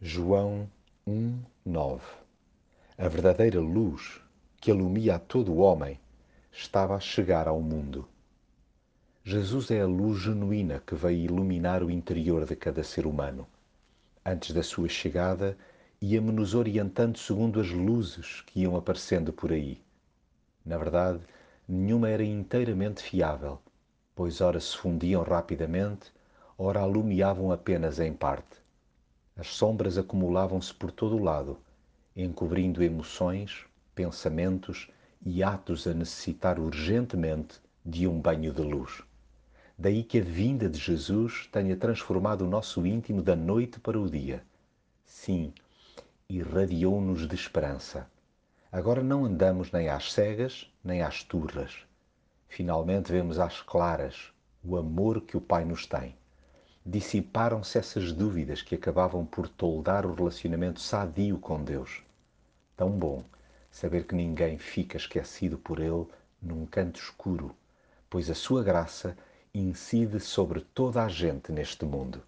João 1, 9 A verdadeira luz que alumia a todo o homem estava a chegar ao mundo. Jesus é a luz genuína que veio iluminar o interior de cada ser humano. Antes da sua chegada, ia-me nos orientando segundo as luzes que iam aparecendo por aí. Na verdade, nenhuma era inteiramente fiável, pois ora se fundiam rapidamente, ora alumiavam apenas em parte. As sombras acumulavam-se por todo o lado, encobrindo emoções, pensamentos e atos a necessitar urgentemente de um banho de luz. Daí que a vinda de Jesus tenha transformado o nosso íntimo da noite para o dia. Sim, irradiou-nos de esperança. Agora não andamos nem às cegas, nem às turras. Finalmente vemos às claras o amor que o Pai nos tem. Dissiparam-se essas dúvidas que acabavam por toldar o relacionamento sadio com Deus. Tão bom saber que ninguém fica esquecido por Ele num canto escuro, pois a sua graça incide sobre toda a gente neste mundo.